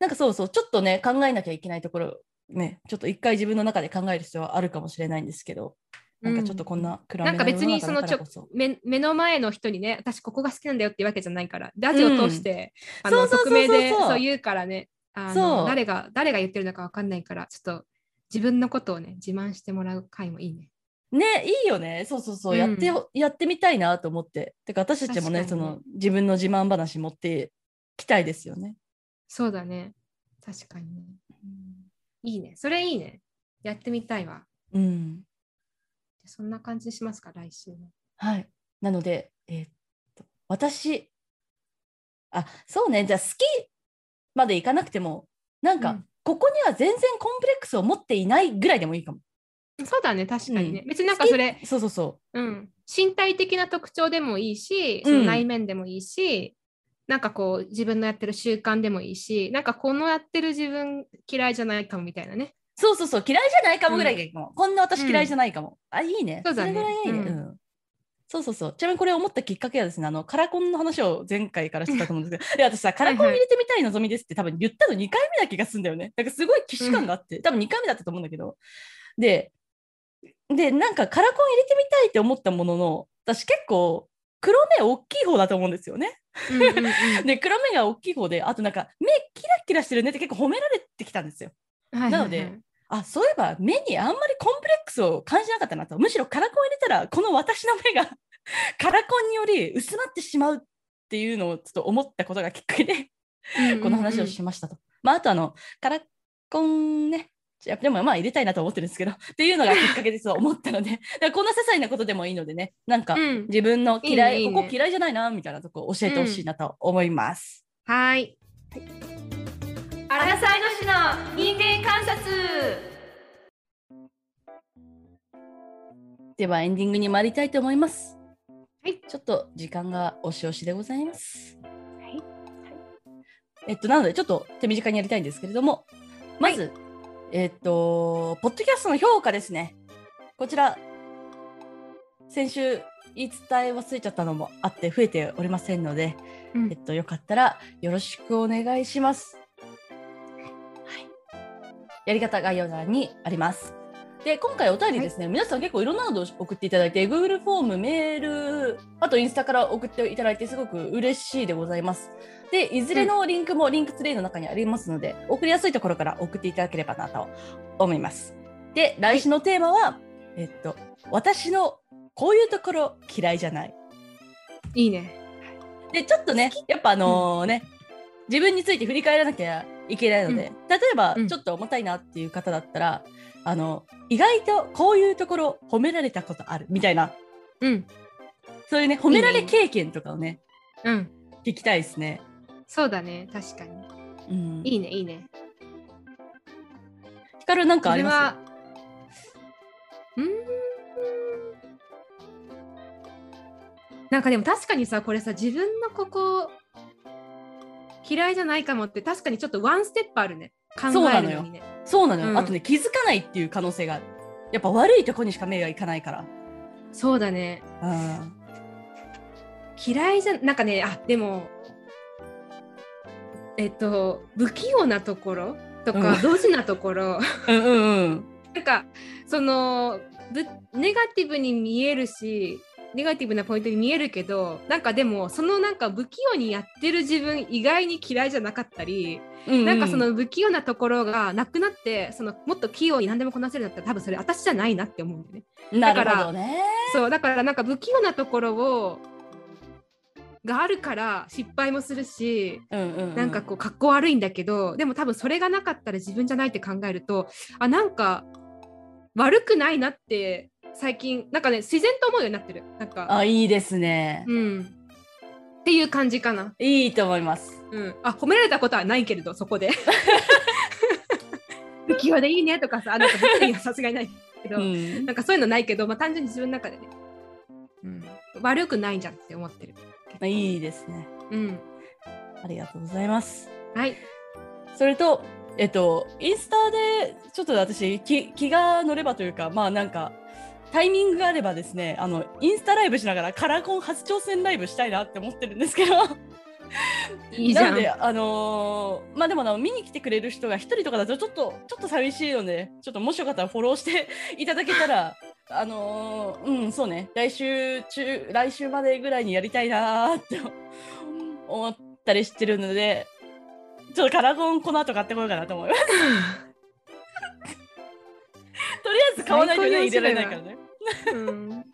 なんかそうそう。ちょっとね考えなきゃいけないところね。ちょっと一回自分の中で考える必要はあるかもしれないんですけど。なんかちょっとこんな暗めなんか別に世の中だからこそ。目目の前の人にね私ここが好きなんだよっていうわけじゃないからラジオを通して、あのそうそうそうそう匿名でそう言うからねあそう。の誰が誰が言ってるのかわかんないからちょっと自分のことをね自慢してもらう回もいいね。ねいいよね。そうそうそう、うん。やってよやってみたいなと思って。てか私たちもねその自分の自慢話持ってきたいですよね、そうだね。確かにね。いいね。それいいね。やってみたいわ。うん。そんな感じにしますか来週ね。はい。なのでえーっと私あそうね。じゃあ好きまでいかなくてもなんか、うんここには全然コンプレックスを持っていないぐらいでもいいかも。そうだね確かにね、うん。別になんかそれそうそうそう。ん、身体的な特徴でもいいし、うん。その内面でもいいし、なんかこう自分のやってる習慣でもいいし、なんかこのやってる自分嫌いじゃないかもみたいなね。うそうそうそう。嫌いじゃないかもぐらいがいいかも、こんな私嫌いじゃないかも、あいいね。そうだね。れぐらいいいね、うん。うんそうそうそう。ちなみにこれ思ったきっかけはですねあのカラコンの話を前回からしてたと思うんですけど。<laughs> で私さカラコン入れてみたい望みですって多分言ったの2回目な気がするんだよねだからすごい既視感があって、多分2回目だったと思うんだけど。ででなんかカラコン入れてみたいって思ったものの私結構黒目大きい方だと思うんですよね。うんうんうん。<laughs> で黒目が大きい方であとなんか目キラキラしてるねって結構褒められてきたんですよ。はいはいはい。なのであそういえば目にあんまりコンプレックスを感じなかったなとむしろカラコン入れたらこの私の目が <laughs> カラコンにより薄まってしまうっていうのをちょっと思ったことがきっかけでこの話をしましたと。まあ、あとあのカラコンねやでもまあ入れたいなと思ってるんですけど <laughs> っていうのがきっかけですと思ったので <laughs> だからこんな些細なことでもいいのでねなんかうん自分の嫌いいいねいいねここ嫌いじゃないなみたいなとこ教えてほしいなと思います。はい。アラサイの市の人間観察。ではエンディングに参りたいと思います。はい。ちょっと時間が押し押しでございます。はい。えっと、なので、ちょっと手短にやりたいんですけれども、まず、えっと、ポッドキャストの評価ですね。こちら、先週言い伝え忘れちゃったのもあって増えておりませんので、うんえっと、よかったらよろしくお願いします。はい。やり方概要欄にあります。で、今回お便りですね、皆さん結構いろんなのを送っていただいて、Google フォーム、メール、あとインスタから送っていただいて、すごく嬉しいでございます。で、いずれのリンクもリンクツレイの中にありますので、送りやすいところから送っていただければなと思います。で、来週のテーマは、えっと、私のこういうところ嫌いじゃない。いいね。で、ちょっとね、やっぱあのね、自分について振り返らなきゃいけないので、例えばうんちょっと重たいなっていう方だったら、あの、意外とこういうところ褒められたことあるみたいな、うん。そういうね、褒められ経験とかをね、うん。聞きたいですね。そうだね。確かに。うん。いいね、いいね。ヒカルなんかあります？それは。うーん。なんかでも確かにさ、これさ、自分のここ嫌いじゃないかもって確かにちょっとワンステップあるね。考えるのにね。そうなのよ、うんあとね、気づかないっていう可能性が。やっぱ悪いとこにしか目がいかないから。そうだね。うん。嫌いじゃなんかねあでもえっと不器用なところとか、うんドジなところうんうんうん。なんかそのぶネガティブに見えるしネガティブなポイントに見えるけどなんかでもそのなんか不器用にやってる自分意外に嫌いじゃなかったり、うんうんなんかその不器用なところがなくなってそのもっと器用に何でもこなせるんだったら多分それ私じゃないなって思うんだよね。だからほどね。そうだからなんか不器用なところをがあるから失敗もするし、うんうんうん、なんかこう格好悪いんだけどでも多分それがなかったら自分じゃないって考えるとあなんか悪くないなって最近なんかね自然と思うようになってるなんかあ、いいですね。うんっていう感じかな、いいと思います。うん、あ褒められたことはないけれどそこで <laughs> 不器用でいいねとかさあなんか不器用はさすがにないけど、うんなんかそういうのないけど、まあ、単純に自分の中でね、うん、悪くないじゃんって思ってる。いいですね。うん、ありがとうございます。はい。それと、えっと、インスタでちょっと私気気が乗ればというか、まあなんか、タイミングがあればですね、あの、インスタライブしながらカラコン初挑戦ライブしたいなって思ってるんですけど。いいじゃん。なので、あのーまあでもな、見に来てくれる人が一人とかだとちょっと、ちょっと寂しいので、ちょっともしよかったらフォローしていただけたら、<laughs> あのーうん、そうね、来週中、来週までぐらいにやりたいなーって思ったりしてるので、ちょっとカラコンこの後買ってこようかなと思います。<laughs> とりあえず買わないとね、入れられないからね。うん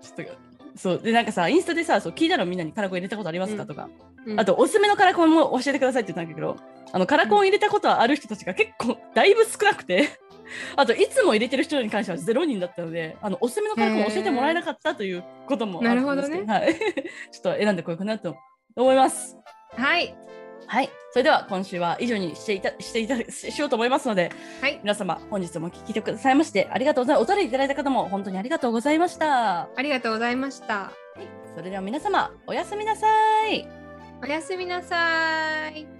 ちょっと、そう。で、なんかさ、インスタでさ、そう聞いたのみんなにカラコン入れたことありますか、うんとか。うんあと、おすすめのカラコンも教えてくださいって言ったんだけど、あの、カラコン入れたことある人たちが結構、だいぶ少なくて、<laughs> あと、いつも入れてる人に関しては0人だったので、あの、おすすめのカラコン教えてもらえなかったということもあるんですけなはい。<laughs> ちょっと選んでこようかなと思います。はい。はい。それでは、今週は以上にしていた、していた、ししようと思いますので、はい。皆様、本日も聞いてくださいまして、ありがとうございます。お便りいただいた方も本当にありがとうございました。ありがとうございました。それでは皆様、おやすみなさい。おやすみなさい。